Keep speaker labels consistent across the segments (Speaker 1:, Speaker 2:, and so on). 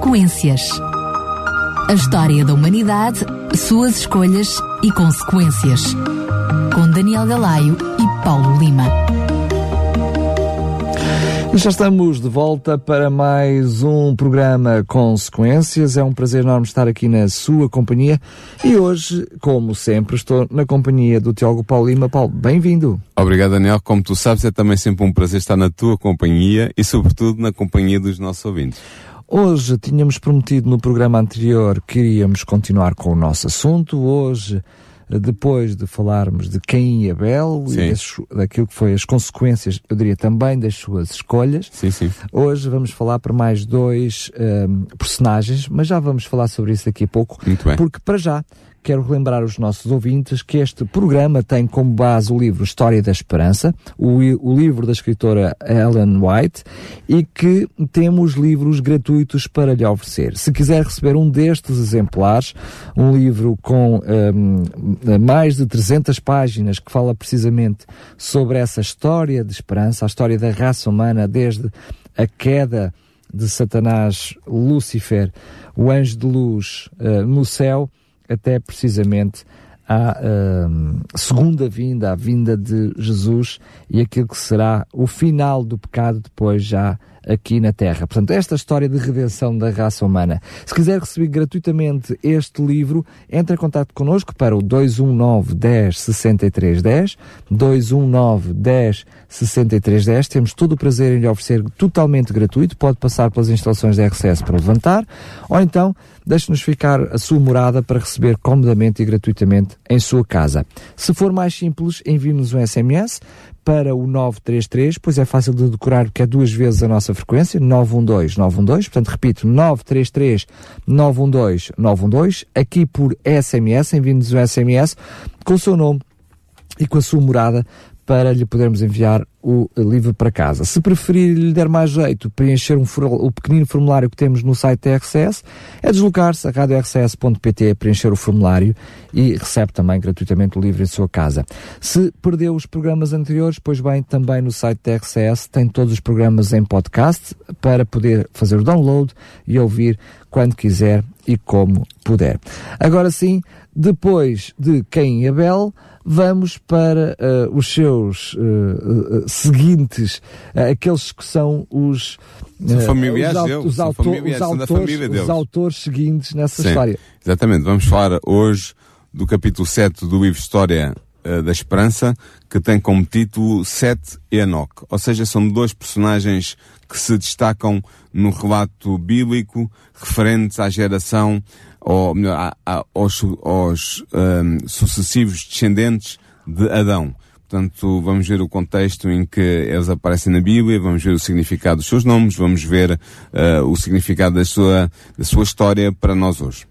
Speaker 1: Consequências. A história da humanidade, suas escolhas e consequências. Com Daniel Galaio e Paulo Lima.
Speaker 2: Já estamos de volta para mais um programa Consequências. É um prazer enorme estar aqui na sua companhia e hoje, como sempre, estou na companhia do Tiago Paulo Lima. Paulo, bem-vindo.
Speaker 3: Obrigado, Daniel. Como tu sabes, é também sempre um prazer estar na tua companhia e, sobretudo, na companhia dos nossos ouvintes.
Speaker 2: Hoje tínhamos prometido no programa anterior que iríamos continuar com o nosso assunto. Hoje depois de falarmos de Caim e Abel sim. e das, daquilo que foi as consequências, eu diria também das suas escolhas.
Speaker 3: Sim, sim.
Speaker 2: Hoje vamos falar para mais dois um, personagens, mas já vamos falar sobre isso daqui a pouco.
Speaker 3: Muito bem.
Speaker 2: Porque para já quero relembrar os nossos ouvintes que este programa tem como base o livro História da Esperança, o, o, livro da escritora Ellen White, e que temos livros gratuitos para lhe oferecer. Se quiser receber um destes exemplares, um livro com um, mais de 300 páginas que fala precisamente sobre essa história de esperança, a história da raça humana desde a queda de Satanás, Lúcifer, o anjo de luz uh, no céu, até precisamente à uh, segunda vinda, a vinda de Jesus e aquilo que será o final do pecado depois já aqui na Terra. Portanto, esta história de redenção da raça humana. Se quiser receber gratuitamente este livro, entre em contato connosco para o 219 10 63 10, 219 10 63 10. Temos todo o prazer em lhe oferecer totalmente gratuito. Pode passar pelas instalações da RCS para levantar, ou então deixe-nos ficar a sua morada para receber comodamente e gratuitamente em sua casa. Se for mais simples, envie-nos um SMS para o 933, pois é fácil de decorar porque é duas vezes a nossa frequência, 912 912, portanto repito, 933 912 912, aqui por SMS, envie-nos um SMS com o seu nome e com a sua morada para lhe podermos enviar o livro para casa. Se preferir lhe der mais jeito preencher um, o pequenino formulário que temos no site da RCS, é deslocar-se a radiorcs.pt, preencher o formulário e recebe também gratuitamente o livro em sua casa. Se perdeu os programas anteriores, pois bem, também no site da RCS tem todos os programas em podcast para poder fazer o download e ouvir quando quiser e como puder. Agora sim, depois de Caim e Abel, vamos para uh, os seus uh, uh, seguintes, aqueles que são os,
Speaker 3: os, familiares
Speaker 2: os,
Speaker 3: deles,
Speaker 2: os, autor, os, autores, os autores seguintes nessa
Speaker 3: Sim,
Speaker 2: história.
Speaker 3: Exatamente, vamos falar hoje do capítulo 7 do livro História da Esperança, que tem como título Sete e Enoch. Ou seja, são dois personagens que se destacam no relato bíblico referentes à geração ou melhor, aos, aos um, sucessivos descendentes de Adão. Portanto, vamos ver o contexto em que eles aparecem na Bíblia, vamos ver o significado dos seus nomes, vamos ver uh, o significado da sua, da sua história para nós hoje.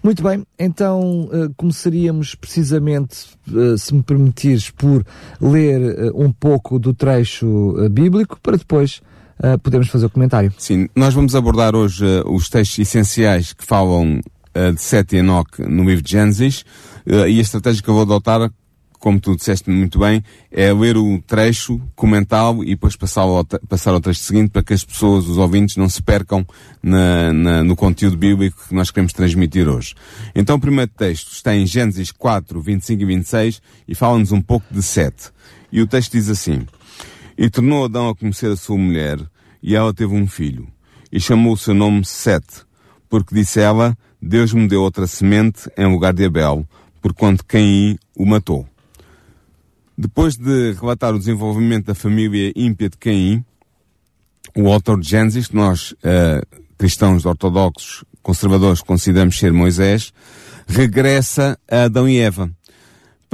Speaker 2: Muito bem, então uh, começaríamos precisamente, uh, se me permitires, por ler um pouco do trecho bíblico para depois uh, podemos fazer o comentário.
Speaker 3: Sim, nós vamos abordar hoje uh, os textos essenciais que falam uh, de Sete Enoch no livro de Gênesis e a estratégia que eu vou adotar, como tu disseste muito bem, é ler o trecho, comentá-lo e depois passar ao, passar ao seguinte para que as pessoas, os ouvintes, não se percam na, na, no conteúdo bíblico que nós queremos transmitir hoje. Então o primeiro texto está em Gênesis 4, 25 e 26 e fala-nos um pouco de Sete. E o texto diz assim, e tornou Adão a conhecer a sua mulher, e ela teve um filho, e chamou o seu nome Sete, porque disse ela, Deus me deu outra semente em lugar de Abel, porquanto Caim o matou. Depois de relatar o desenvolvimento da família ímpia de Caim, o autor de Gênesis, que nós, uh, cristãos ortodoxos, conservadores, consideramos ser Moisés, regressa a Adão e Eva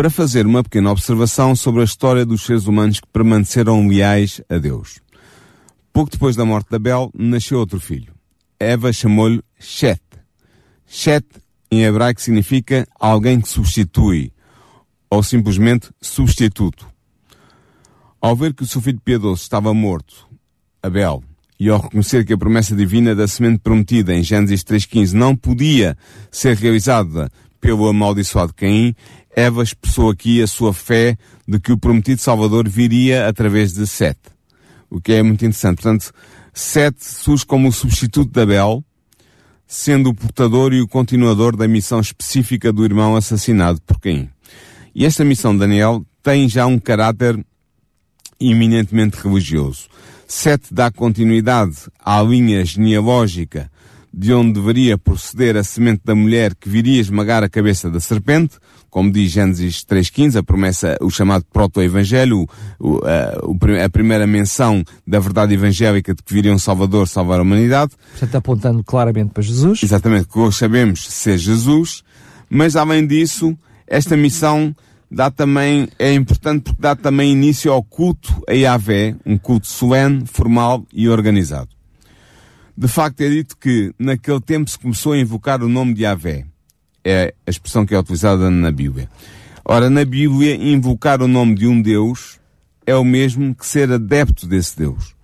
Speaker 3: para fazer uma pequena observação sobre a história dos seres humanos que permaneceram leais a Deus. Pouco depois da morte de Abel, nasceu outro filho. Eva chamou-lhe Shet. Shet, em hebraico, significa alguém que substitui, ou simplesmente substituto. Ao ver que o seu filho piedoso estava morto, Abel, e ao reconhecer que a promessa divina da semente prometida em Gênesis 3.15 não podia ser realizada pelo amaldiçoado Caim, Eva expressou aqui a sua fé de que o prometido Salvador viria através de Sete. O que é muito interessante. Portanto, Sete surge como o substituto de Abel, sendo o portador e o continuador da missão específica do irmão assassinado por Caim. E esta missão de Daniel tem já um caráter eminentemente religioso. Sete dá continuidade à linha genealógica de onde deveria proceder a semente da mulher que viria esmagar a cabeça da serpente, como diz Gênesis 3.15, a promessa, o chamado proto-evangelho, a, a, primeira menção da verdade evangélica de que viria um Salvador salvar a humanidade.
Speaker 2: Portanto, apontando claramente para Jesus.
Speaker 3: Exatamente, que hoje sabemos ser Jesus, mas além disso, esta missão dá também, é importante porque dá também início ao culto a Yahvé, um culto solene, formal e organizado. De facto, é dito que naquele tempo se começou a invocar o nome de Yahvé. É a expressão que é utilizada na Bíblia. Ora, na Bíblia, invocar o nome de um Deus é o mesmo que ser adepto desse Deus.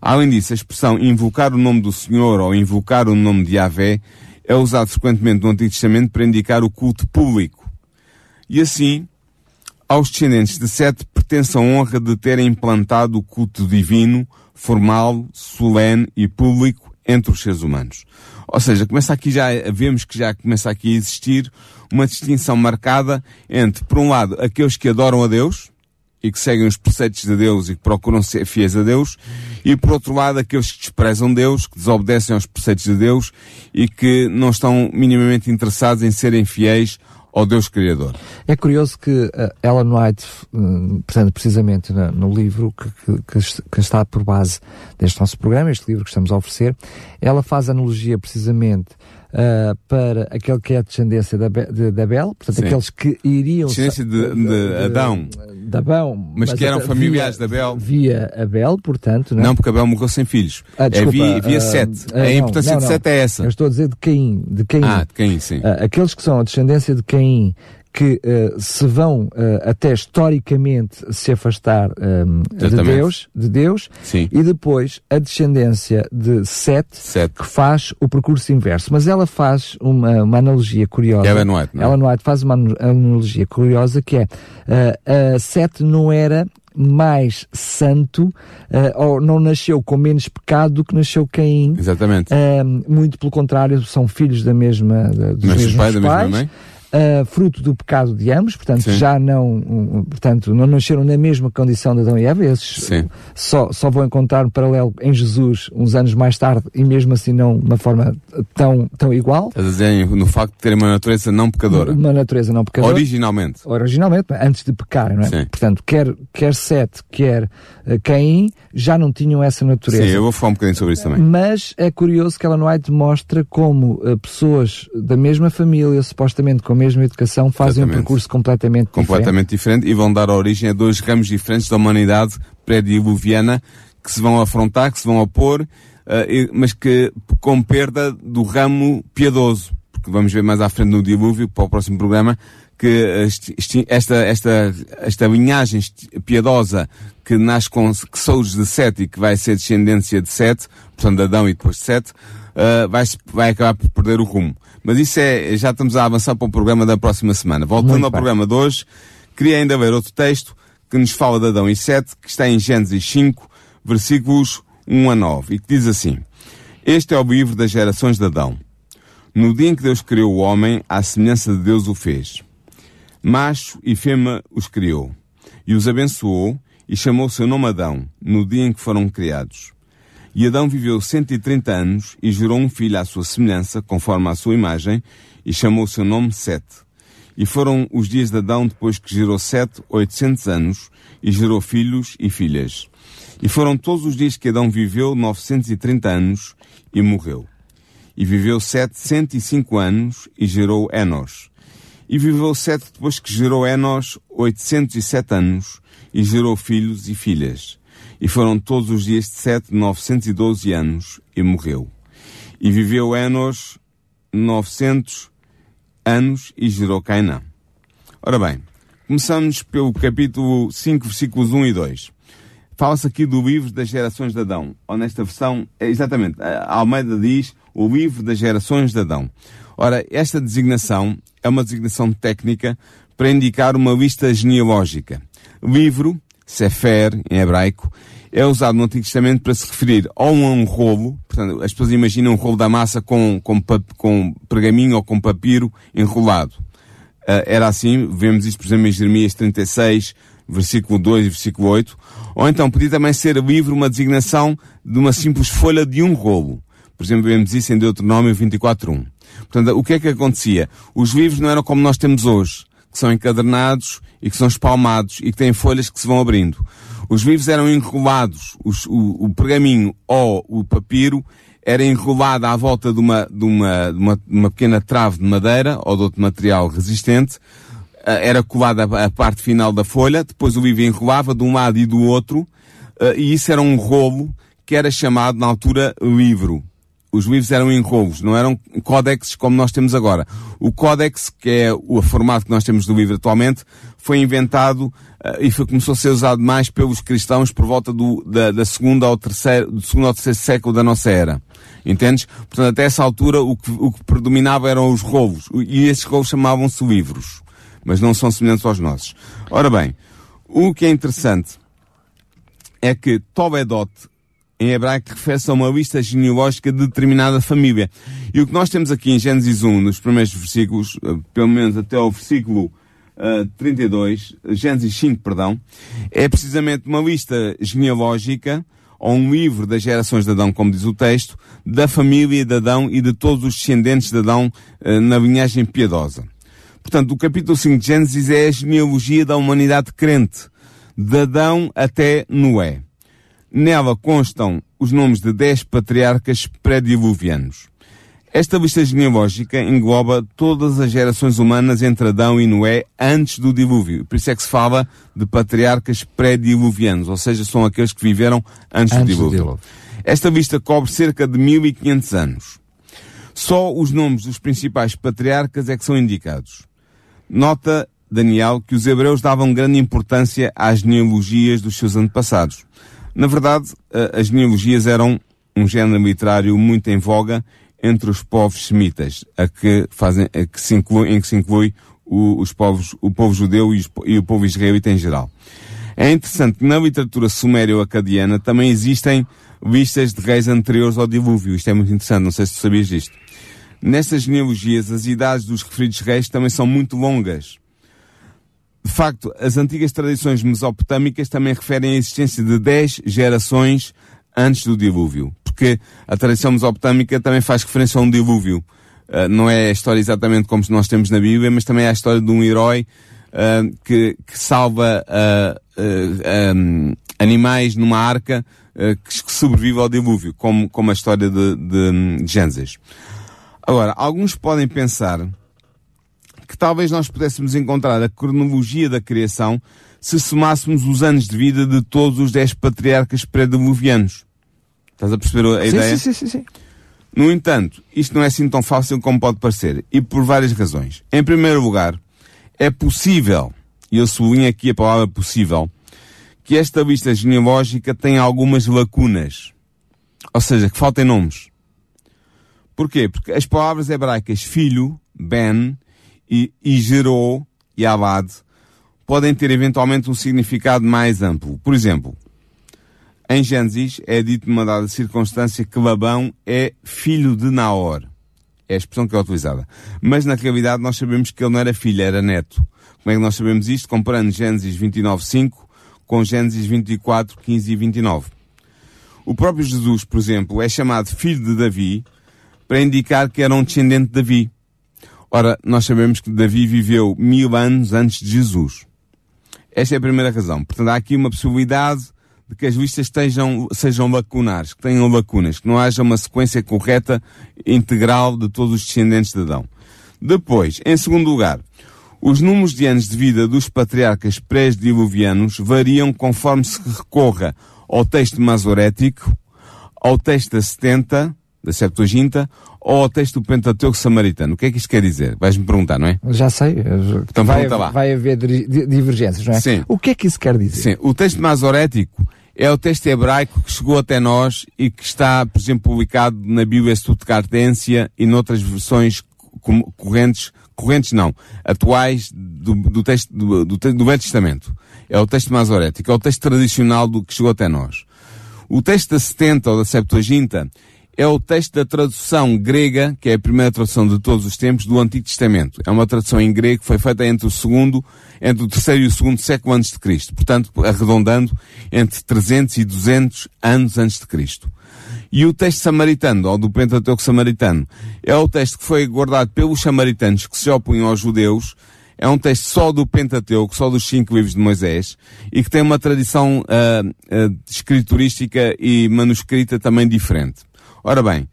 Speaker 3: Além disso, a expressão invocar o nome do Senhor ou invocar o nome de Yahvé é usado frequentemente no Antigo Testamento para indicar o culto público. E assim, aos descendentes de Sete pertence a honra de terem implantado o culto divino, formal, solene e público entre os seres humanos. Ou seja, começa aqui já, vemos que já começa aqui a existir uma distinção marcada entre, por um lado, aqueles que adoram a Deus e que seguem os preceitos de Deus e que procuram ser fiéis a Deus, e por outro lado, aqueles que desprezam Deus, que desobedecem aos preceitos de Deus e que não estão minimamente interessados em serem fiéis ao Deus Criador.
Speaker 2: É curioso que uh, Ellen White, uh, portanto, precisamente no, no livro que, que, que, está por base deste nosso programa, este livro que estamos a oferecer, ela faz analogia precisamente uh, para aquele que é a descendência de, de, de Abel, portanto, Sim. aqueles que iriam...
Speaker 3: Descendência de, de, Adão.
Speaker 2: De.
Speaker 3: Mas, mas que eram familiares de Abel.
Speaker 2: Via Abel, portanto...
Speaker 3: Não, é? não porque Abel morreu sem filhos.
Speaker 2: Ah, desculpa,
Speaker 3: é via, via uh, Sete. Uh, a importância não, não, de Sete é essa.
Speaker 2: Eu estou a dizer de Caim. De Caim.
Speaker 3: Ah, de Caim, sim.
Speaker 2: aqueles que são a descendência de Caim que uh, se vão uh, até historicamente se afastar um, de Deus, de Deus
Speaker 3: Sim.
Speaker 2: e depois a descendência de Sete,
Speaker 3: Sete,
Speaker 2: que faz o percurso inverso. Mas ela faz uma, uma analogia curiosa.
Speaker 3: Ellen White, não é?
Speaker 2: Ellen White faz uma analogia curiosa que é uh, Sete não era mais santo, uh, ou não nasceu com menos pecado do que nasceu Caim.
Speaker 3: Exatamente.
Speaker 2: Uh, muito pelo contrário, são filhos da mesma, da, dos mesmos pai, pais. Da mesma mãe uh, fruto do pecado de ambos, portanto Sim. já não, portanto, não nasceram na mesma condição de Adão e Eva, esses só, só vão encontrar um paralelo em Jesus uns anos mais tarde e mesmo assim não de uma forma tão, tão igual.
Speaker 3: Estás a dizer no facto de terem uma natureza não pecadora.
Speaker 2: Uma natureza não pecadora.
Speaker 3: Originalmente.
Speaker 2: Originalmente, antes de pecar, não é?
Speaker 3: Sim.
Speaker 2: Portanto, quer, quer Sete, quer uh, Caim, já não tinham essa natureza.
Speaker 3: Sim, eu vou falar um bocadinho sobre isso também.
Speaker 2: Mas é curioso que Ellen White mostra como uh, pessoas da mesma família, supostamente com mesma educação fazem Exatamente. um percurso completamente,
Speaker 3: completamente diferente. diferente. e vão dar origem a dois ramos diferentes da humanidade pré-diluviana que se vão afrontar, que se vão opor, uh, mas que com perda do ramo piedoso. Porque vamos ver mais à frente no dilúvio, para o próximo programa, que esta, esta, esta linhagem piedosa que nasce com, que Souls de Sete e que vai ser descendência de Sete, portanto de Adão e depois de Sete, uh, vai, vai acabar por perder o rumo. Mas isso é, já estamos a avançar para o programa da próxima semana. Voltando Muito ao bem. programa de hoje, queria ainda ver outro texto que nos fala de Adão e Sete, que está em Gênesis 5, versículos 1 a 9, e que diz assim: Este é o livro das gerações de Adão. No dia em que Deus criou o homem, à semelhança de Deus o fez. Macho e fêmea os criou, e os abençoou, e chamou seu nome Adão, no dia em que foram criados. E Adão viveu cento e trinta anos e gerou um filho à sua semelhança, conforme à sua imagem, e chamou seu nome Sete. E foram os dias de Adão depois que gerou Sete, oitocentos anos, e gerou filhos e filhas. E foram todos os dias que Adão viveu novecentos e trinta anos e morreu. E viveu Sete cento e cinco anos e gerou Enos. E viveu Sete depois que gerou Enos oitocentos e sete anos e gerou filhos e filhas. E foram todos os dias de Sete, 912 anos, e morreu. E viveu Enos 900 anos e gerou Cainã. Ora bem, começamos pelo capítulo 5, versículos 1 e 2. Fala-se aqui do livro das gerações de Adão. Ou nesta versão, é exatamente, Almeida diz o livro das gerações de Adão. Ora, esta designação é uma designação técnica para indicar uma lista genealógica. Livro Sefer, em hebraico, é usado no Antigo Testamento para se referir ou a um rolo, portanto, as pessoas imaginam um rolo da massa com, com, com pergaminho ou com papiro enrolado. Uh, era assim, vemos isto, por exemplo, em Jeremias 36, versículo 2 e versículo 8. Ou então podia também ser livre uma designação de uma simples folha de um rolo. Por exemplo, vemos isso em Deuteronômio 24.1. Portanto, o que é que acontecia? Os livros não eram como nós temos hoje, que são encadernados e que são espalmados e que têm folhas que se vão abrindo. Os livros eram enrolados, os, o, o, pergaminho ou o papiro era enrolado à volta de uma, de uma, de uma, de uma pequena trave de madeira ou de outro material resistente, eh, era colada a parte final da folha, depois o livro enrolava de um lado e do outro, eh, e isso era um rolo que era chamado na altura livro os livros eram enrolos, não eram códex como nós temos agora. O códex, que é o formato que nós temos do livro atualmente, foi inventado uh, e foi, começou a ser usado mais pelos cristãos por volta do, da, da segunda ao terceiro, do segundo ao terceiro século da nossa era. Entendes? Portanto, até essa altura o que, o que predominava eram os rolos. E esses rolos chamavam-se livros. Mas não são semelhantes aos nossos. Ora bem, o que é interessante é que Tobedot em hebraico refere-se a uma lista genealógica de determinada família. E o que nós temos aqui em Gênesis 1, nos primeiros versículos, eh, pelo menos até ao versículo uh, 32, Gênesis 5, perdão, é precisamente uma lista genealógica, ou um livro das gerações de Adão, como diz o texto, da família de Adão e de todos os descendentes de Adão uh, na linhagem piedosa. Portanto, o capítulo 5 de Gênesis é a genealogia da humanidade crente, de Adão até Noé. Nela constam os nomes de dez patriarcas pré-diluvianos. Esta lista genealógica engloba todas as gerações humanas entre Adão e Noé antes do dilúvio. Por isso é que se fala de patriarcas pré-diluvianos, ou seja, são aqueles que viveram antes, antes do, dilúvio. do dilúvio. Esta lista cobre cerca de 1500 anos. Só os nomes dos principais patriarcas é que são indicados. Nota, Daniel, que os hebreus davam grande importância às genealogias dos seus antepassados. Na verdade, as genealogias eram um género literário muito em voga entre os povos semitas, a que fazem, a que se inclui, em que se inclui o, os povos, o povo judeu e, os, e o povo israelita em geral. É interessante que na literatura sumério-acadiana também existem listas de reis anteriores ao dilúvio. Isto é muito interessante, não sei se tu sabias disto. Nestas genealogias, as idades dos referidos reis também são muito longas. De facto, as antigas tradições mesopotâmicas também referem a existência de 10 gerações antes do dilúvio. Porque a tradição mesopotâmica também faz referência a um dilúvio. Uh, não é a história exatamente como nós temos na Bíblia, mas também é a história de um herói uh, que, que, salva uh, um, animais numa arca que sobrevive ao dilúvio, como, como a história de, de, de Gênesis. Agora, alguns podem pensar que talvez nós pudéssemos encontrar a cronologia da criação se somássemos os anos de vida de todos os dez patriarcas pré-diluvianos. Estás a perceber a
Speaker 2: sim,
Speaker 3: ideia?
Speaker 2: Sim, sim, sim,
Speaker 3: No entanto, isto não é assim tão fácil como pode parecer, e por várias razões. Em primeiro lugar, é possível, e eu sublinho aqui a palavra possível, que esta lista genealógica tem algumas lacunas. Ou seja, que faltem nomes. Porquê? Porque as palavras hebraicas filho, ben, e, e gerou e abad podem ter eventualmente um significado mais amplo. Por exemplo, em Gênesis é dito numa dada circunstância que Labão é filho de Naor. É a expressão que é utilizada. Mas na realidade nós sabemos que ele não era filho, era neto. Como é que nós sabemos isto? Comparando Gênesis 29.5 com Gênesis 24, 15 e 29. O próprio Jesus, por exemplo, é chamado filho de Davi para indicar que era um descendente de Davi. Ora, nós sabemos que Davi viveu mil anos antes de Jesus. Esta é a primeira razão. Portanto, há aqui uma possibilidade de que as listas estejam, sejam lacunares, que tenham lacunas, que não haja uma sequência correta, integral de todos os descendentes de Adão. Depois, em segundo lugar, os números de anos de vida dos patriarcas pré-diluvianos variam conforme se recorra ao texto masorético, ao texto da 70, da Septuaginta, ou ao texto do Pentateuco Samaritano. O que é que isto quer dizer? Vais-me perguntar, não é?
Speaker 2: Já sei.
Speaker 3: Então
Speaker 2: vai,
Speaker 3: lá.
Speaker 2: vai haver divergências, não é?
Speaker 3: Sim.
Speaker 2: O que é que isso quer dizer?
Speaker 3: Sim. O texto masorético é o texto hebraico que chegou até nós e que está, por exemplo, publicado na Bíblia Stuttgartensia e noutras versões correntes, correntes não, atuais do, do texto do, do, do Velho Testamento. É o texto masorético, é o texto tradicional do que chegou até nós. O texto da 70 ou da Septuaginta é o texto da tradução grega, que é a primeira tradução de todos os tempos, do Antigo Testamento. É uma tradução em grego que foi feita entre o segundo, entre o terceiro e o segundo século antes de Cristo. Portanto, arredondando entre 300 e 200 anos antes de Cristo. E o texto samaritano, ou do Pentateuco samaritano, é o texto que foi guardado pelos samaritanos que se opunham aos judeus, é um texto só do Pentateuco, só dos cinco livros de Moisés, e que tem uma tradição uh, uh, escriturística e manuscrita também diferente. Ora bem,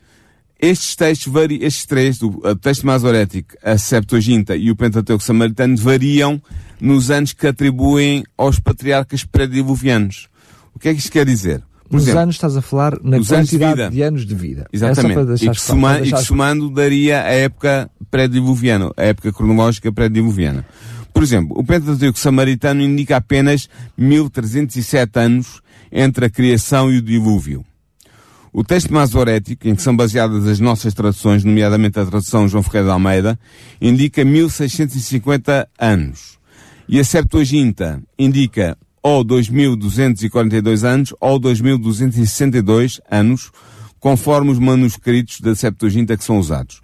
Speaker 3: estes textos, estes três, o texto masorético, a Septuaginta e o Pentateuco samaritano, variam nos anos que atribuem aos patriarcas pré-diluvianos. O que é que isto quer dizer?
Speaker 2: Por Nos exemplo, anos estás a falar na quantidade de, de, anos de vida.
Speaker 3: Exatamente. É e, que soma, e que somando daria a época pré-diluviana, a época cronológica pré-diluviana. Por exemplo, o Pentateuco samaritano indica apenas 1307 anos entre a criação e o dilúvio. O texto masorético, em que são baseadas as nossas traduções, nomeadamente a tradução João Ferreira de Almeida, indica 1650 anos. E a Septuaginta indica ou 2.242 anos ou 2.262 anos, conforme os manuscritos da Septuaginta que são usados.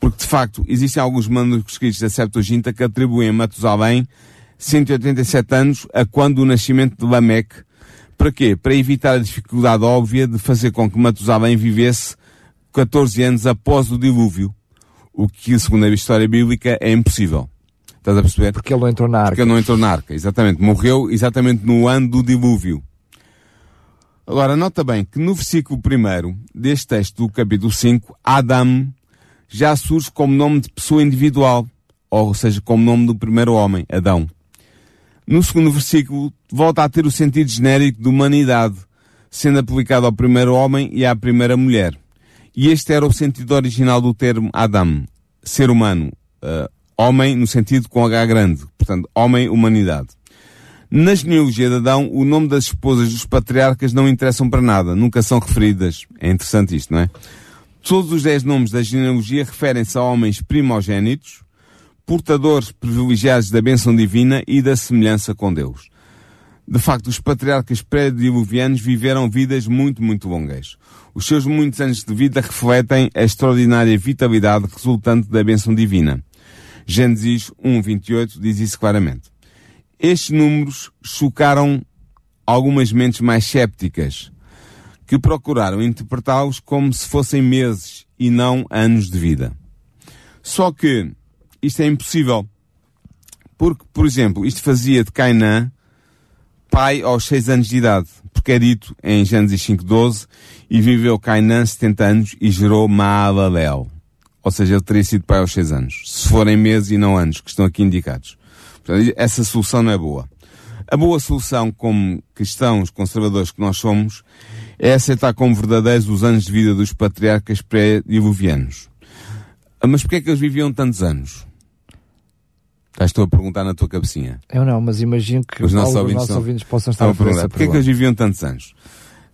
Speaker 3: Porque, de facto, existem alguns manuscritos da Septuaginta que atribuem a Matusalém 187 anos a quando o nascimento de Lameque. Para quê? Para evitar a dificuldade óbvia de fazer com que Matusalém vivesse 14 anos após o dilúvio. O que, segundo a história bíblica, é impossível. Estás a perceber?
Speaker 2: Porque ele não entrou na arca.
Speaker 3: Porque ele não entrou na arca, exatamente. Morreu exatamente no ano do dilúvio. Agora, nota bem que no versículo 1 deste texto do capítulo 5, Adam já surge como nome de pessoa individual, ou seja, como nome do primeiro homem, Adão. No segundo versículo, volta a ter o sentido genérico de humanidade, sendo aplicado ao primeiro homem e à primeira mulher. E este era o sentido original do termo Adam, ser humano, uh, Homem no sentido com H grande. Portanto, homem, humanidade. Na genealogia de Adão, o nome das esposas dos patriarcas não interessam para nada. Nunca são referidas. É interessante isto, não é? Todos os dez nomes da genealogia referem-se a homens primogênitos, portadores privilegiados da bênção divina e da semelhança com Deus. De facto, os patriarcas pré-diluvianos viveram vidas muito, muito longas. Os seus muitos anos de vida refletem a extraordinária vitalidade resultante da bênção divina. Gênesis 1.28 diz isso claramente. Estes números chocaram algumas mentes mais sépticas, que procuraram interpretá-los como se fossem meses e não anos de vida. Só que isto é impossível. Porque, por exemplo, isto fazia de Cainã pai aos seis anos de idade, porque é dito em Gênesis 5.12, e viveu Cainã 70 anos e gerou Maalalel. Ou seja, ele teria sido pai aos 6 anos. Se forem meses e não anos, que estão aqui indicados. Portanto, essa solução não é boa. A boa solução, como cristãos conservadores que nós somos, é aceitar como verdadeiros os anos de vida dos patriarcas pré-diluvianos. Ah, mas porquê é que eles viviam tantos anos? Estou a perguntar na tua cabecinha.
Speaker 2: Eu não, mas imagino que
Speaker 3: os nossos, ouvintes,
Speaker 2: nossos ouvintes, possam estar a
Speaker 3: perguntar. Porquê é que eles viviam tantos anos?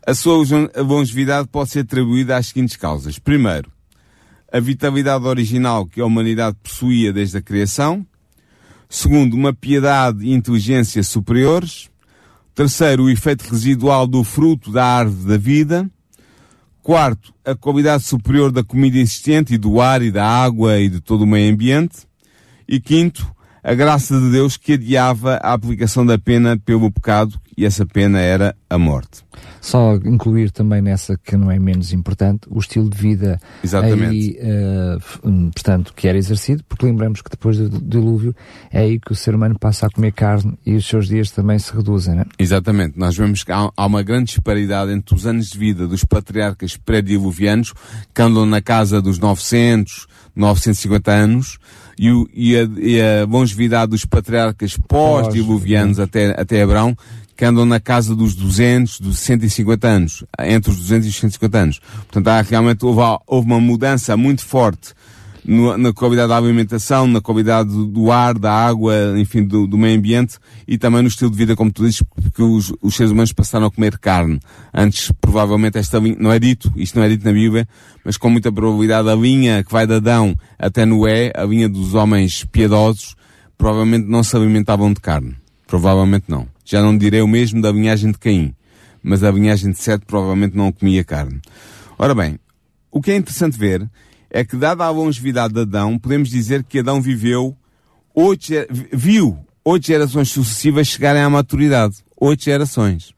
Speaker 3: A sua longevidade pode ser atribuída às seguintes causas. Primeiro, a vitalidade original que a humanidade possuía desde a criação. Segundo, uma piedade e inteligência superiores. Terceiro, o efeito residual do fruto da árvore da vida. Quarto, a qualidade superior da comida existente e do ar e da água e de todo o meio ambiente. E quinto, a graça de Deus que adiava a aplicação da pena pelo pecado e essa pena era a morte.
Speaker 2: Só incluir também nessa que não é menos importante o estilo de vida
Speaker 3: Exatamente.
Speaker 2: aí, uh, portanto, que era exercido, porque lembramos que depois do dilúvio é aí que o ser humano passa a comer carne e os seus dias também se reduzem, não é?
Speaker 3: Exatamente. Nós vemos que há, há uma grande disparidade entre os anos de vida dos patriarcas pré-diluvianos, que andam na casa dos 900, 950 anos, e, o, e, a, e a longevidade dos patriarcas pós-diluvianos até, até Abraão, que andam na casa dos 200, dos 150 anos, entre os 200 e os 150 anos. Portanto, há, realmente houve, houve uma mudança muito forte no, na qualidade da alimentação, na qualidade do, ar, da água, enfim, do, do, meio ambiente e também no estilo de vida, como tu dizes, porque os, os seres humanos passaram a comer carne. Antes, provavelmente, esta linha, não é dito, isto não é dito na Bíblia, mas com muita probabilidade a linha que vai de Adão até Noé, a linha dos homens piedosos, provavelmente não se alimentavam de carne. Provavelmente não. Já não direi o mesmo da linhagem de Caim. mas a linhagem de Sete provavelmente não comia carne. Ora bem, o que é interessante ver é que, dada a longevidade de Adão, podemos dizer que Adão viveu oito, viu oito gerações sucessivas chegarem à maturidade. Oito gerações.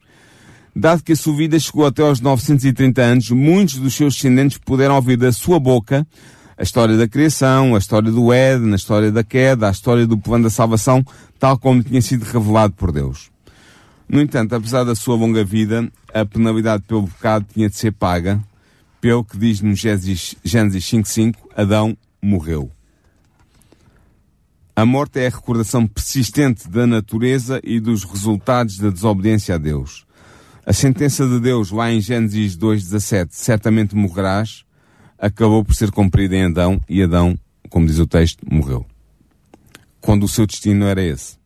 Speaker 3: Dado que a sua vida chegou até aos 930 anos, muitos dos seus descendentes puderam ouvir da sua boca a história da criação, a história do Éden, a história da queda, a história do plano da salvação, tal como tinha sido revelado por Deus. No entanto, apesar da sua longa vida, a penalidade pelo pecado tinha de ser paga, pelo que diz no Gênesis 5.5, Adão morreu. A morte é a recordação persistente da natureza e dos resultados da desobediência a Deus. A sentença de Deus lá em Gênesis 2.17, certamente morrerás, acabou por ser cumprida em Adão e Adão, como diz o texto, morreu. Quando o seu destino era esse.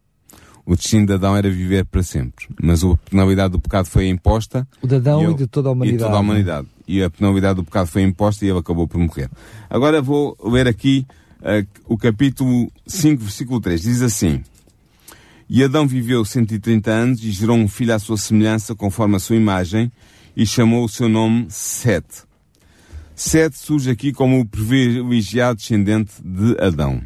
Speaker 3: O destino de Adão era viver para sempre. Mas a penalidade do pecado foi imposta.
Speaker 2: O de Adão e, eu, e de toda a humanidade.
Speaker 3: E de toda a humanidade. E a penalidade do pecado foi imposta e ele acabou por morrer. Agora vou ler aqui uh, o capítulo 5, versículo 3. Diz assim. E Adão viveu 130 anos e gerou um filho à sua semelhança, conforme a sua imagem, e chamou o seu nome Sete. Sete surge aqui como o privilegiado descendente de Adão.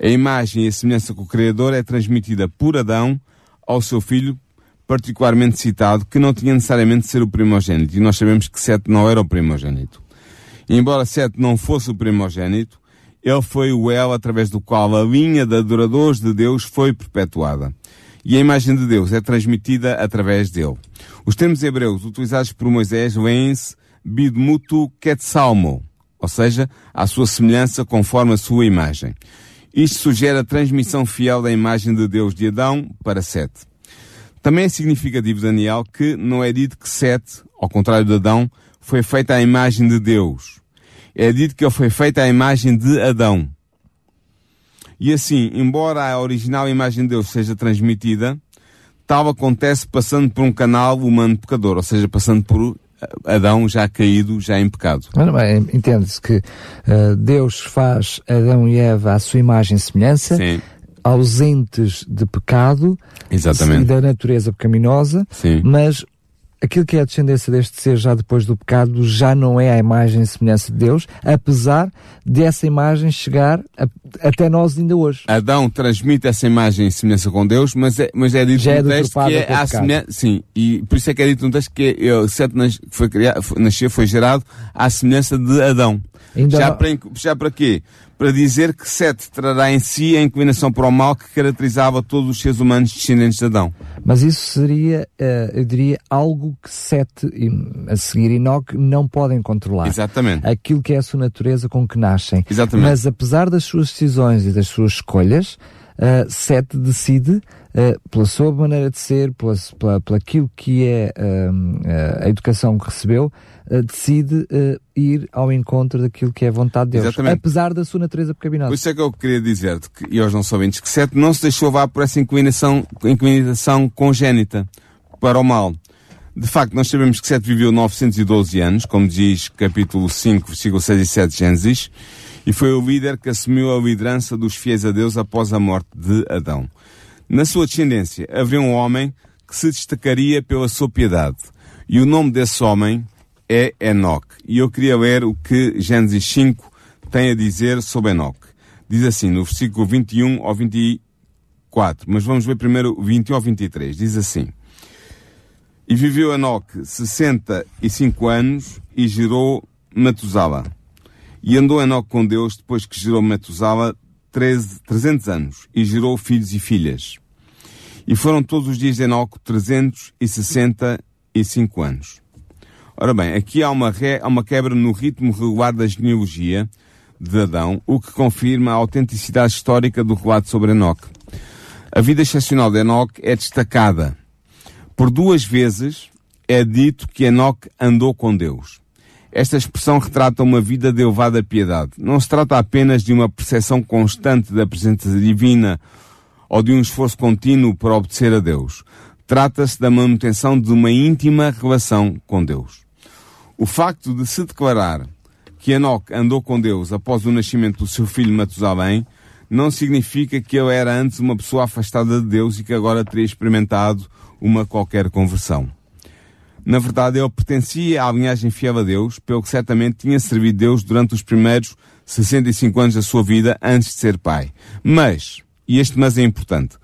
Speaker 3: A imagem e a semelhança com o Criador é transmitida por Adão ao seu filho, particularmente citado, que não tinha necessariamente de ser o primogênito. E nós sabemos que Sete não era o primogênito. E embora Sete não fosse o primogênito, ele foi o elo através do qual a linha de adoradores de Deus foi perpetuada. E a imagem de Deus é transmitida através dele. Os termos hebreus utilizados por Moisés vêm-se bidmutu ketsalmo, ou seja, à sua semelhança conforme a sua imagem. Isto sugere a transmissão fiel da imagem de Deus de Adão para Sete. Também é significativo, Daniel, que não é dito que Sete, ao contrário de Adão, foi feita à imagem de Deus. É dito que ele foi feito à imagem de Adão. E assim, embora a original imagem de Deus seja transmitida, tal acontece passando por um canal humano pecador, ou seja, passando por Adão já caído, já em pecado.
Speaker 2: Entende-se que uh, Deus faz Adão e Eva à sua imagem e semelhança, Sim. Ausentes de pecado
Speaker 3: Exatamente.
Speaker 2: e da natureza pecaminosa, Sim. mas aquilo que é a descendência deste ser já depois do pecado já não é a imagem e semelhança de Deus, apesar dessa imagem chegar a, até nós ainda hoje.
Speaker 3: Adão transmite essa imagem e semelhança com Deus, mas é, mas é dito já no é texto que é a semelhança, sim, e por isso é que é dito no texto que é, o Sete foi criado, nasceu, foi gerado à semelhança de Adão. Ainda já, não... para, já para quê? Para dizer que Sete trará em si a inclinação para o mal que caracterizava todos os seres humanos descendentes de Adão.
Speaker 2: Mas isso seria, uh, eu diria, algo que Sete, a seguir Enoque, não podem controlar.
Speaker 3: Exatamente.
Speaker 2: Aquilo que é a sua natureza com que nascem.
Speaker 3: Exatamente.
Speaker 2: Mas apesar das suas decisões e das suas escolhas, uh, Sete decide Uh, pela sua maneira de ser, pela, pela, pela aquilo que é uh, a educação que recebeu, uh, decide uh, ir ao encontro daquilo que é a vontade de Deus, Exatamente. apesar da sua natureza pecaminosa.
Speaker 3: Isso é que eu queria dizer-te, e aos não ouvintes, que Sete não se deixou levar por essa inclinação, inclinação congénita para o mal. De facto, nós sabemos que Sete viveu 912 anos, como diz capítulo 5, versículo 6 e 7 de Gênesis, e foi o líder que assumiu a liderança dos fiéis a Deus após a morte de Adão. Na sua descendência haveria um homem que se destacaria pela sua piedade. E o nome desse homem é Enoque. E eu queria ler o que Gênesis 5 tem a dizer sobre Enoque. Diz assim, no versículo 21 ao 24, mas vamos ver primeiro o 21 ao 23. Diz assim, E viveu Enoque 65 anos e gerou Metusala. E andou Enoque com Deus depois que gerou Metusala 13, 300 anos e gerou filhos e filhas. E foram todos os dias de Enoque 365 anos. Ora bem, aqui há uma, ré, há uma quebra no ritmo regular da genealogia de Adão, o que confirma a autenticidade histórica do relato sobre Enoque. A vida excepcional de Enoque é destacada. Por duas vezes é dito que Enoque andou com Deus. Esta expressão retrata uma vida de elevada piedade. Não se trata apenas de uma percepção constante da presença divina ou de um esforço contínuo para obedecer a Deus. Trata-se da manutenção de uma íntima relação com Deus. O facto de se declarar que Enoque andou com Deus após o nascimento do seu filho Matusalém não significa que ele era antes uma pessoa afastada de Deus e que agora teria experimentado uma qualquer conversão. Na verdade, ele pertencia à linhagem fiel a Deus, pelo que certamente tinha servido Deus durante os primeiros 65 anos da sua vida antes de ser pai. Mas, e este mas é importante,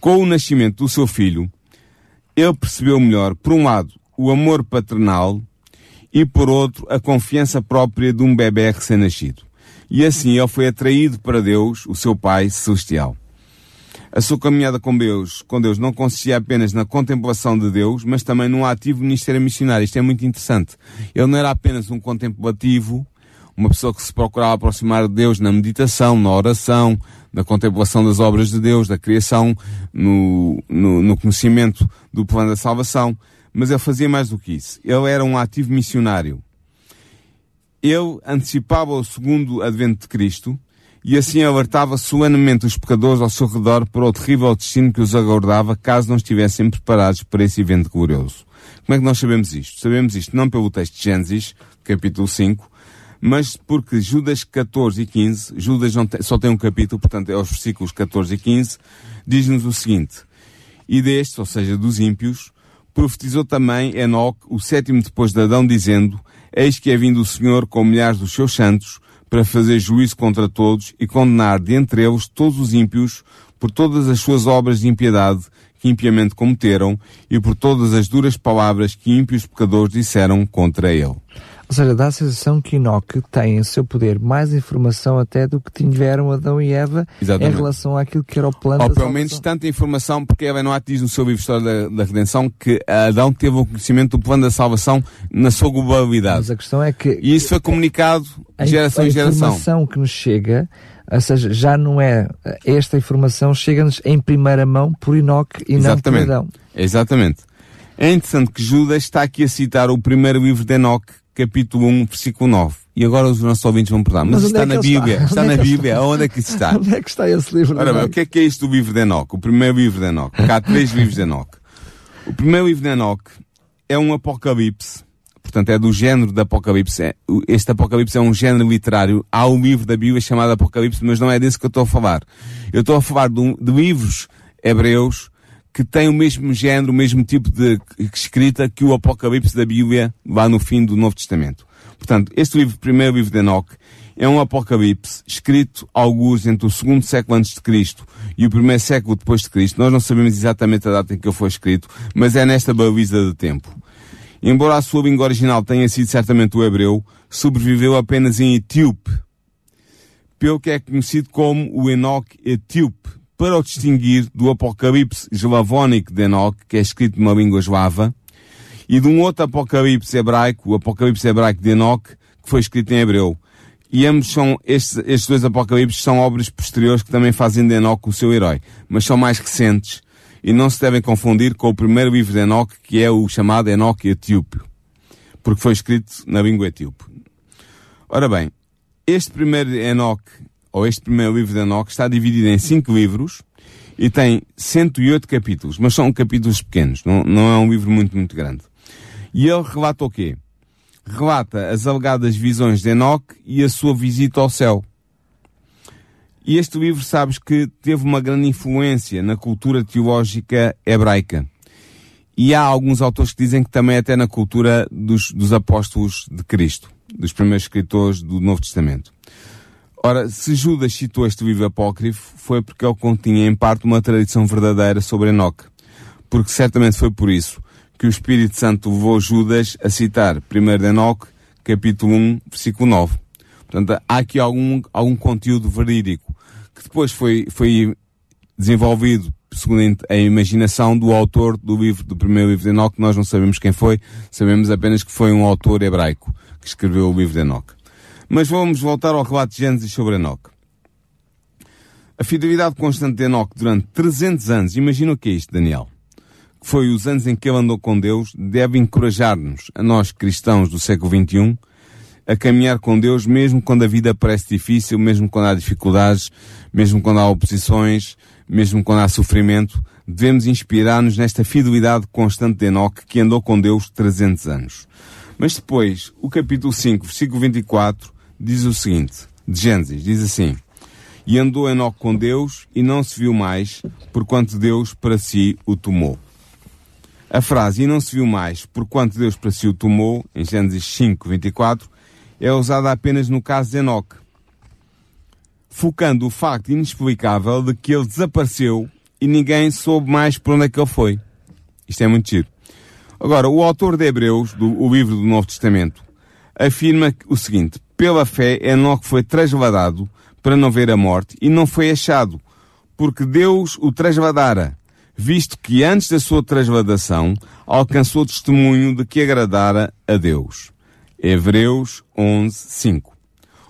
Speaker 3: com o nascimento do seu filho, ele percebeu melhor, por um lado, o amor paternal e, por outro, a confiança própria de um bebê recém-nascido. E assim ele foi atraído para Deus, o seu Pai Celestial. A sua caminhada com Deus, com Deus não consistia apenas na contemplação de Deus, mas também num ativo ministério missionário. Isto é muito interessante. Ele não era apenas um contemplativo, uma pessoa que se procurava aproximar de Deus na meditação, na oração, na contemplação das obras de Deus, da criação, no, no, no conhecimento do plano da salvação. Mas ele fazia mais do que isso. Ele era um ativo missionário. Ele antecipava o segundo advento de Cristo, e assim alertava solenemente os pecadores ao seu redor para o terrível destino que os aguardava caso não estivessem preparados para esse evento glorioso. Como é que nós sabemos isto? Sabemos isto não pelo texto de Gênesis, capítulo 5, mas porque Judas 14 e 15, Judas tem, só tem um capítulo, portanto é os versículos 14 e 15, diz-nos o seguinte, e destes, ou seja, dos ímpios, profetizou também Enoque, o sétimo depois de Adão, dizendo, Eis que é vindo o Senhor com milhares dos seus santos, para fazer juízo contra todos e condenar de entre eles todos os ímpios por todas as suas obras de impiedade que impiamente cometeram e por todas as duras palavras que ímpios pecadores disseram contra ele.
Speaker 2: Ou seja, dá a sensação que Enoque tem em seu poder mais informação até do que tiveram Adão e Eva Exatamente. em relação àquilo que era o plano
Speaker 3: Ou pelo menos tanta informação, porque Eva não diz no seu livro História da, da, Redenção que Adão teve o conhecimento do plano da salvação na sua globalidade.
Speaker 2: Mas a questão é que...
Speaker 3: E isso foi comunicado de geração em geração.
Speaker 2: A informação que nos chega ou seja, já não é esta informação chega-nos em primeira mão por Enoque e Exatamente. não por Adão.
Speaker 3: Exatamente. É interessante que Judas está aqui a citar o primeiro livro de Enoque capítulo 1, versículo 9. E agora os nossos ouvintes vão perguntar, mas, mas está, é na Bíblia, está? está na Bíblia, onde é que isso está?
Speaker 2: onde é que está esse livro
Speaker 3: Ora bem, o que é que é isto do livro de Enoque? O primeiro livro de Enoque. Há três livros de Enoque. O primeiro livro de Enoque é um apocalipse, portanto é do género de apocalipse. É, este apocalipse é um género literário. Há um livro da Bíblia chamado Apocalipse, mas não é desse que eu estou a falar. Eu estou a falar de, de livros hebreus que tem o mesmo género, o mesmo tipo de escrita que o Apocalipse da Bíblia lá no fim do Novo Testamento. Portanto, este livro, primeiro livro de Enoch, é um Apocalipse escrito alguns entre o segundo século antes de Cristo e o primeiro século depois de Cristo. Nós não sabemos exatamente a data em que ele foi escrito, mas é nesta baliza de tempo. Embora a sua língua original tenha sido certamente o hebreu, sobreviveu apenas em etíope, pelo que é conhecido como o Enoch etíope, para o distinguir do Apocalipse eslavónico de Enoch, que é escrito numa língua eslava, e de um outro Apocalipse hebraico, o Apocalipse hebraico de Enoch, que foi escrito em hebreu. E ambos são, estes, estes dois Apocalipses são obras posteriores que também fazem de Enoch o seu herói, mas são mais recentes e não se devem confundir com o primeiro livro de Enoch, que é o chamado Enoch etíope, porque foi escrito na língua etíope. Ora bem, este primeiro Enoch ou este primeiro livro de Enoch, está dividido em cinco livros e tem 108 capítulos, mas são capítulos pequenos, não, não é um livro muito, muito grande. E ele relata o quê? Relata as alegadas visões de Enoch e a sua visita ao céu. E este livro, sabes que teve uma grande influência na cultura teológica hebraica. E há alguns autores que dizem que também até na cultura dos, dos apóstolos de Cristo, dos primeiros escritores do Novo Testamento. Ora, se Judas citou este livro apócrifo, foi porque ele continha em parte uma tradição verdadeira sobre Enoque. Porque certamente foi por isso que o Espírito Santo levou Judas a citar 1 de Enoque, capítulo 1, versículo 9. Portanto, há aqui algum, algum conteúdo verídico que depois foi, foi desenvolvido segundo a imaginação do autor do livro, do primeiro livro de Enoque. Nós não sabemos quem foi, sabemos apenas que foi um autor hebraico que escreveu o livro de Enoque. Mas vamos voltar ao relato de Gênesis sobre Enoque. A fidelidade constante de Enoque durante 300 anos, imagina o que é isto, Daniel, que foi os anos em que ele andou com Deus, deve encorajar-nos, a nós cristãos do século XXI, a caminhar com Deus mesmo quando a vida parece difícil, mesmo quando há dificuldades, mesmo quando há oposições, mesmo quando há sofrimento, devemos inspirar-nos nesta fidelidade constante de Enoque que andou com Deus 300 anos. Mas depois, o capítulo 5, versículo 24, diz o seguinte, de Gênesis, diz assim, E andou Enoque com Deus e não se viu mais, porquanto Deus para si o tomou. A frase, e não se viu mais, porquanto Deus para si o tomou, em Gênesis 5, 24, é usada apenas no caso de Enoque, focando o facto inexplicável de que ele desapareceu e ninguém soube mais por onde é que ele foi. Isto é muito giro. Agora, o autor de Hebreus, do o livro do Novo Testamento, afirma o seguinte, pela fé Enoque foi trasladado para não ver a morte e não foi achado, porque Deus o trasladara, visto que antes da sua trasladação alcançou testemunho de que agradara a Deus. Hebreus 11, 5.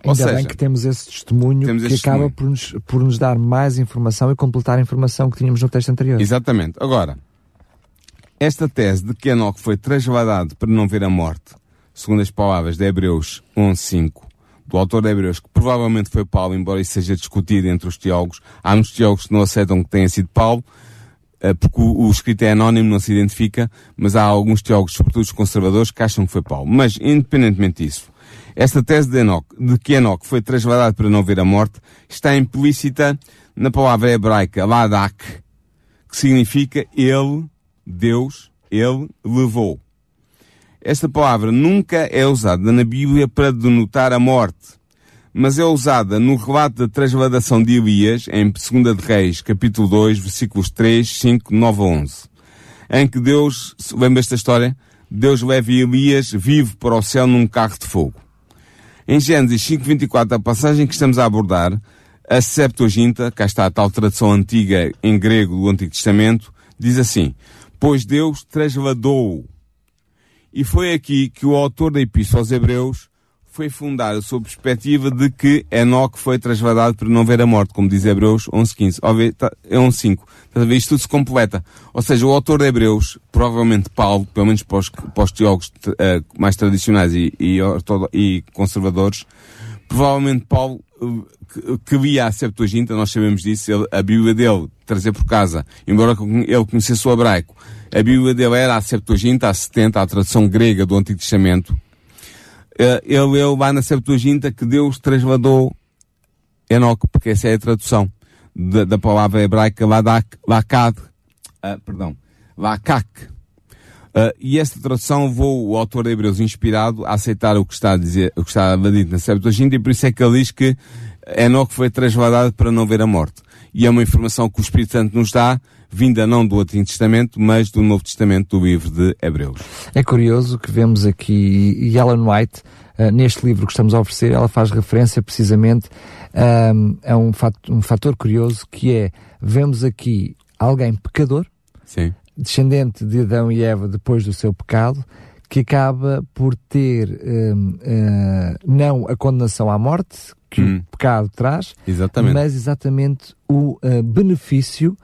Speaker 2: Ainda seja, bem que temos esse testemunho temos que acaba testemunho. Por, nos, por nos dar mais informação e completar a informação que tínhamos no texto anterior.
Speaker 3: Exatamente. Agora, esta tese de que Enoque foi trasladado para não ver a morte, segundo as palavras de Hebreus 11, 5, do autor de Hebreus, que provavelmente foi Paulo, embora isso seja discutido entre os teólogos. Há muitos teólogos que não aceitam que tenha sido Paulo, eh, porque o, o escrito é anónimo, não se identifica, mas há alguns teólogos, sobretudo os conservadores, que acham que foi Paulo. Mas, independentemente disso, esta tese de, Enoch, de que Enoch foi trasladado para não ver a morte está implícita na palavra hebraica ladak, que significa ele, Deus, ele levou. Esta palavra nunca é usada na Bíblia para denotar a morte, mas é usada no relato da transladação de Elias, em 2 de Reis, capítulo 2, versículos 3, 5, 9 a 11, em que Deus, lembra esta história? Deus leva Elias vivo para o céu num carro de fogo. Em Gênesis 5.24, a passagem que estamos a abordar, a Septuaginta, cá está a tal tradução antiga em grego do Antigo Testamento, diz assim, pois Deus trasladou e foi aqui que o autor da Epístola aos Hebreus foi fundar a sua perspectiva de que Enoque foi trasladado para não ver a morte, como diz Hebreus 11.15. Tá, é 11.5. Estás a ver? Isto tudo se completa. Ou seja, o autor de Hebreus, provavelmente Paulo, pelo menos para os, para os teólogos uh, mais tradicionais e, e, e, conservadores, provavelmente Paulo uh, que, que lia a Septuaginta, nós sabemos disso, ele, a Bíblia dele, trazer por casa, embora ele conhecesse o hebraico, a Bíblia dele era a Septuaginta, a 70, a tradução grega do Antigo Testamento. Eh, ele leu lá na Septuaginta que Deus trasladou Enoque, porque essa é a tradução da, da palavra hebraica Ladak, Lakad, uh, perdão, Lakak. Uh, e esta tradução levou o autor de Hebreus inspirado a aceitar o que está a dizer, o que está dito na Septuaginta, e por isso é que ele diz que Enoque foi trasladado para não ver a morte. E é uma informação que o Espírito Santo nos dá, vinda não do Antigo Testamento, mas do Novo Testamento, do livro de Hebreus.
Speaker 2: É curioso que vemos aqui, e Ellen White, uh, neste livro que estamos a oferecer, ela faz referência precisamente um, a um fator, um fator curioso que é, vemos aqui alguém pecador,
Speaker 3: Sim.
Speaker 2: descendente de Adão e Eva depois do seu pecado, que acaba por ter um, uh, eh, não a condenação à morte que hum. o pecado traz,
Speaker 3: exatamente.
Speaker 2: mas exatamente o uh, benefício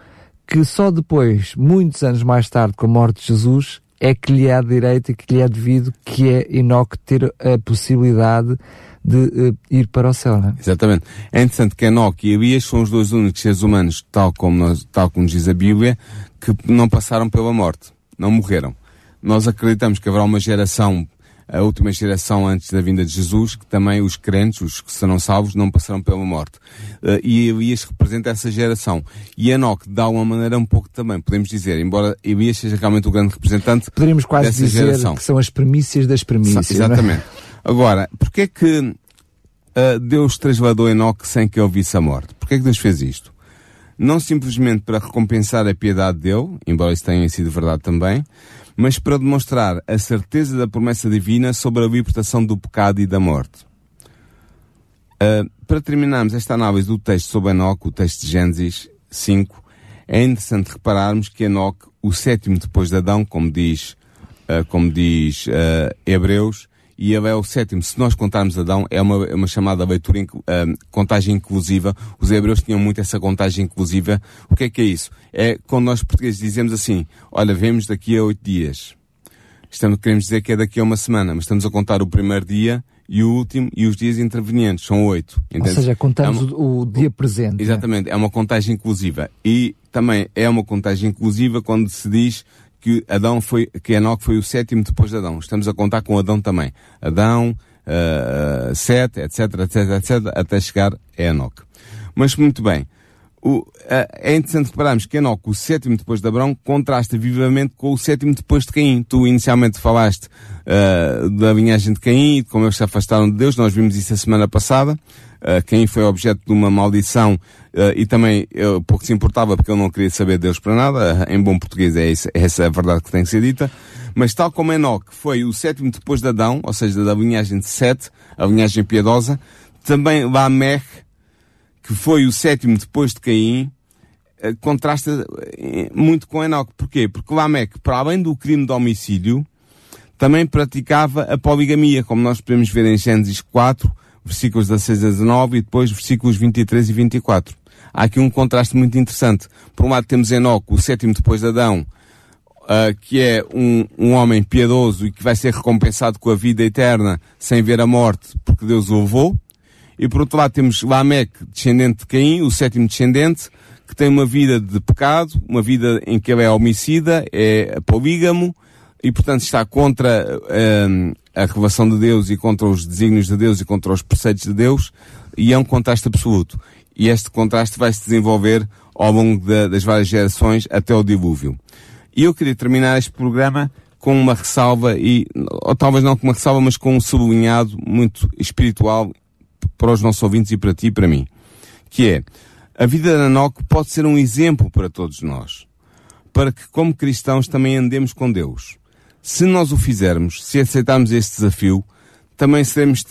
Speaker 2: que só depois, muitos anos mais tarde, com a morte de Jesus, é que lhe é direito e que lhe é devido, que é Enoque ter a possibilidade de uh, ir para o céu, não é?
Speaker 3: Exatamente. É interessante que Enoque e Elias são os dois únicos seres humanos, tal como, nós, tal como diz a Bíblia, que não passaram pela morte, não morreram. Nós acreditamos que haverá uma geração a última geração antes da vinda de Jesus, que também os crentes, os que serão salvos, não passarão pela morte. Uh, e Elias representa essa geração. E Enoque, de alguma maneira, um pouco também, podemos dizer, embora Elias seja realmente o grande representante
Speaker 2: Poderíamos quase
Speaker 3: dessa
Speaker 2: dizer
Speaker 3: geração.
Speaker 2: que são as premissas das premissas.
Speaker 3: É? Exatamente. É? Agora, porquê é que uh, Deus trasladou Enoque sem que ele visse a morte? Porquê é que Deus fez isto? Não simplesmente para recompensar a piedade dele, embora isso tenha sido verdade também, mas para demonstrar a certeza da promessa divina sobre a libertação do pecado e da morte. Uh, para terminarmos esta análise do texto sobre Enoque, o texto de Gênesis 5, é interessante repararmos que Enoque, o sétimo depois de Adão, como diz, uh, como diz uh, Hebreus, e ele é o sétimo. Se nós contarmos Adão, é uma, é uma chamada leitura, uh, contagem inclusiva. Os hebreus tinham muito essa contagem inclusiva. O que é que é isso? É quando nós portugueses dizemos assim, olha, vemos daqui a oito dias. Estamos, queremos dizer que é daqui a uma semana, mas estamos a contar o primeiro dia e o último e os dias intervenientes, são oito.
Speaker 2: Ou seja, contamos é uma, o, o, dia presente.
Speaker 3: Exatamente, é uma contagem inclusiva. E também é uma contagem inclusiva quando se diz que Adão foi, que Enoque foi o sétimo depois de Adão. Estamos a contar com Adão também. Adão, uh, Sete, etc, etc, etc, até chegar a Enoque. Mas muito bem. O, é interessante repararmos que Enoque, o sétimo depois de Abraão, contrasta vivamente com o sétimo depois de Caim. Tu inicialmente falaste uh, da linhagem de Caim e de como eles se afastaram de Deus, nós vimos isso a semana passada. Uh, Caim foi objeto de uma maldição uh, e também uh, pouco se importava porque ele não queria saber de Deus para nada. Em bom português é, isso, essa é a verdade que tem que ser dita. Mas tal como Enoque foi o sétimo depois de Adão, ou seja, da linhagem de Sete, a linhagem piedosa, também Lameche que foi o sétimo depois de Caim, eh, contrasta eh, muito com Enoque. Porquê? Porque Lameque, para além do crime de homicídio, também praticava a poligamia, como nós podemos ver em Gênesis 4, versículos 16 a 19 e depois versículos 23 e 24. Há aqui um contraste muito interessante. Por um lado temos Enoque, o sétimo depois de Adão, uh, que é um, um homem piedoso e que vai ser recompensado com a vida eterna sem ver a morte, porque Deus o levou. E por outro lado temos Lameque, descendente de Caim, o sétimo descendente, que tem uma vida de pecado, uma vida em que ele é homicida, é polígamo, e portanto está contra hum, a revelação de Deus e contra os desígnios de Deus e contra os preceitos de Deus, e é um contraste absoluto. E este contraste vai se desenvolver ao longo de, das várias gerações até o dilúvio. E eu queria terminar este programa com uma ressalva e, ou talvez não com uma ressalva, mas com um sublinhado muito espiritual para os nossos ouvintes e para ti e para mim, que é, a vida da NOC pode ser um exemplo para todos nós, para que como cristãos também andemos com Deus. Se nós o fizermos, se aceitarmos este desafio, também seremos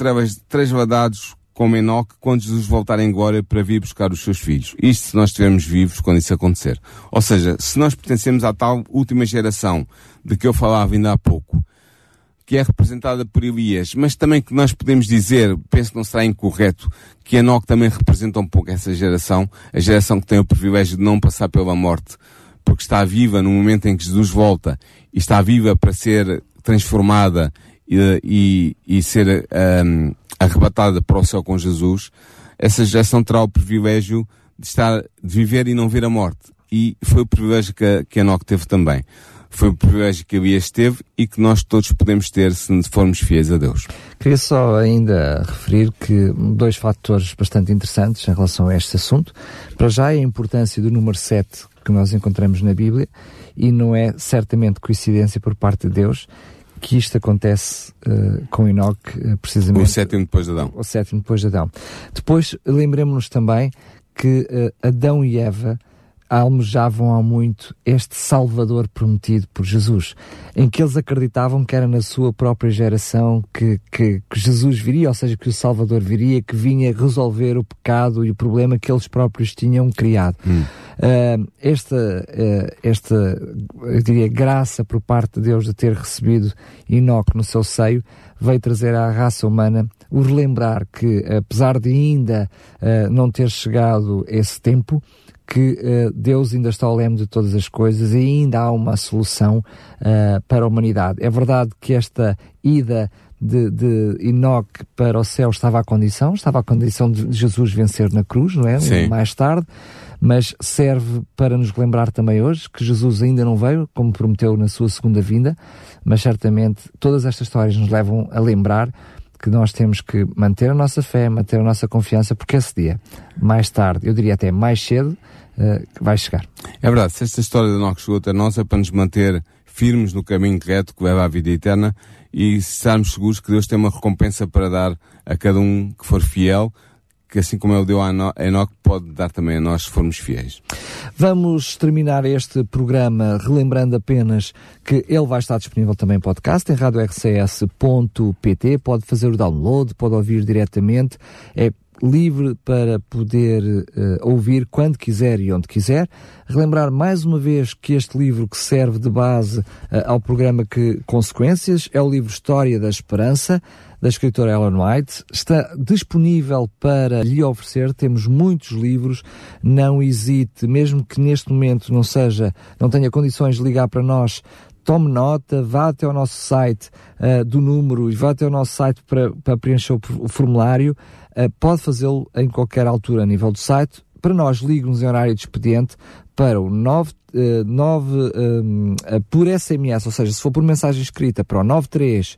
Speaker 3: trasladados como Enoque quando Jesus voltar em glória para vir buscar os seus filhos. Isto se nós estivermos vivos quando isso acontecer. Ou seja, se nós pertencemos à tal última geração de que eu falava ainda há pouco, que é representada por Elias, mas também que nós podemos dizer, penso que não será incorreto, que Enoque também representa um pouco essa geração, a geração que tem o privilégio de não passar pela morte, porque está viva no momento em que Jesus volta, e está viva para ser transformada e, e, e ser um, arrebatada para o céu com Jesus, essa geração terá o privilégio de estar, de viver e não ver a morte. E foi o privilégio que, que Enoque teve também foi o privilégio que Elias teve e que nós todos podemos ter se formos fiéis a Deus.
Speaker 2: Queria só ainda referir que dois fatores bastante interessantes em relação a este assunto. Para já é a importância do número 7 que nós encontramos na Bíblia e não é certamente coincidência por parte de Deus que isto acontece uh, com Enoque, uh, precisamente.
Speaker 3: O sétimo depois de Adão.
Speaker 2: O sétimo depois de Adão. Depois, lembremos-nos também que uh, Adão e Eva almejavam há muito este Salvador prometido por Jesus, em que eles acreditavam que era na sua própria geração que, que, que, Jesus viria, ou seja, que o Salvador viria, que vinha resolver o pecado e o problema que eles próprios tinham criado. Hum. Uh, esta, uh, esta, eu diria, graça por parte de Deus de ter recebido Enoque no seu seio, veio trazer à raça humana o relembrar que, apesar de ainda uh, não ter chegado esse tempo, que uh, Deus ainda está ao leme de todas as coisas e ainda há uma solução uh, para a humanidade. É verdade que esta ida de, de Enoque para o céu estava à condição, estava à condição de Jesus vencer na cruz, não é?
Speaker 3: Sim.
Speaker 2: Mais tarde, mas serve para nos lembrar também hoje que Jesus ainda não veio, como prometeu na sua segunda vinda, mas certamente todas estas histórias nos levam a lembrar que nós temos que manter a nossa fé, manter a nossa confiança, porque esse dia, mais tarde, eu diria até mais cedo, uh, vai chegar.
Speaker 3: É verdade, se esta história da Nox chegou até nós é para nos manter firmes no caminho reto que leva à vida eterna e estarmos seguros que Deus tem uma recompensa para dar a cada um que for fiel, que assim como ele deu a Enoch, pode dar também a nós se formos fiéis.
Speaker 2: Vamos terminar este programa relembrando apenas que ele vai estar disponível também em podcast em radiorcs.pt, pode fazer o download, pode ouvir diretamente, é livre para poder uh, ouvir quando quiser e onde quiser. Relembrar mais uma vez que este livro que serve de base uh, ao programa que Consequências é o livro História da Esperança da escritora Ellen White. Está disponível para lhe oferecer. Temos muitos livros. Não hesite, mesmo que neste momento não seja, não tenha condições de ligar para nós, tome nota, vá até ao nosso site uh, do número e vá até ao nosso site para, preencher o, o formulário. Uh, pode fazê-lo em qualquer altura a nível do site. Para nós, ligue-nos em horário de expediente para o 9, uh, 9 um, por SMS, ou seja, se for por mensagem escrita para o 93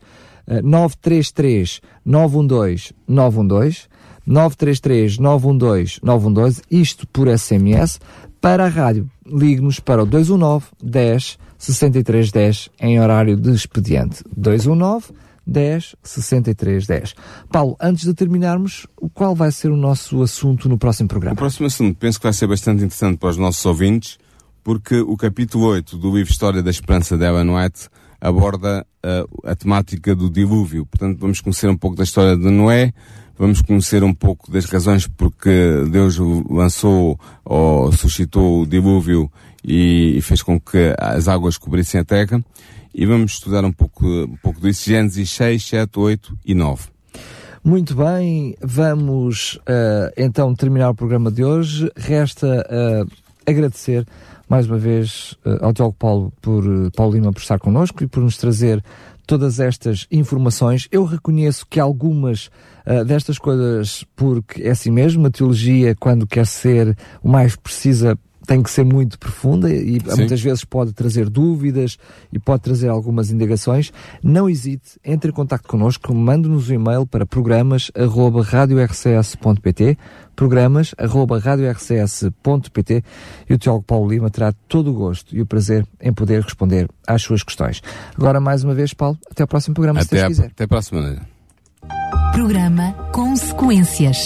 Speaker 2: 933 912 912 933 912 912, isto por SMS. Para a rádio, ligue-nos para o 219 10 63 10 em horário de expediente. 219 10 63 10. Paulo, antes de terminarmos, qual vai ser o nosso assunto no próximo programa?
Speaker 3: O próximo assunto penso que vai ser bastante interessante para os nossos ouvintes, porque o capítulo 8 do livro História da Esperança de Ellen White aborda uh, a temática do dilúvio. Portanto, vamos conhecer um pouco da história de Noé, vamos conhecer um pouco das razões porque Deus lançou ou suscitou o dilúvio e fez com que as águas cobrissem a terra. E vamos estudar um pouco, um pouco disso, Gênesis 6, 7, 8 e 9.
Speaker 2: Muito bem, vamos uh, então terminar o programa de hoje. Resta uh, agradecer mais uma vez uh, ao Teólogo Paulo, por, Paulo Lima por estar connosco e por nos trazer todas estas informações. Eu reconheço que algumas uh, destas coisas, porque é assim mesmo, a teologia, quando quer ser o mais precisa, tem que ser muito profunda e Sim. muitas vezes pode trazer dúvidas e pode trazer algumas indagações. Não hesite, entre em contato connosco, mande-nos um e-mail para programas@radiorcs.pt, programas@radiorcs.pt e o Tiago Paulo Lima terá todo o gosto e o prazer em poder responder às suas questões. Agora mais uma vez, Paulo, até ao próximo programa,
Speaker 3: até
Speaker 2: se Deus quiser.
Speaker 3: Até a próxima.
Speaker 1: Programa Consequências.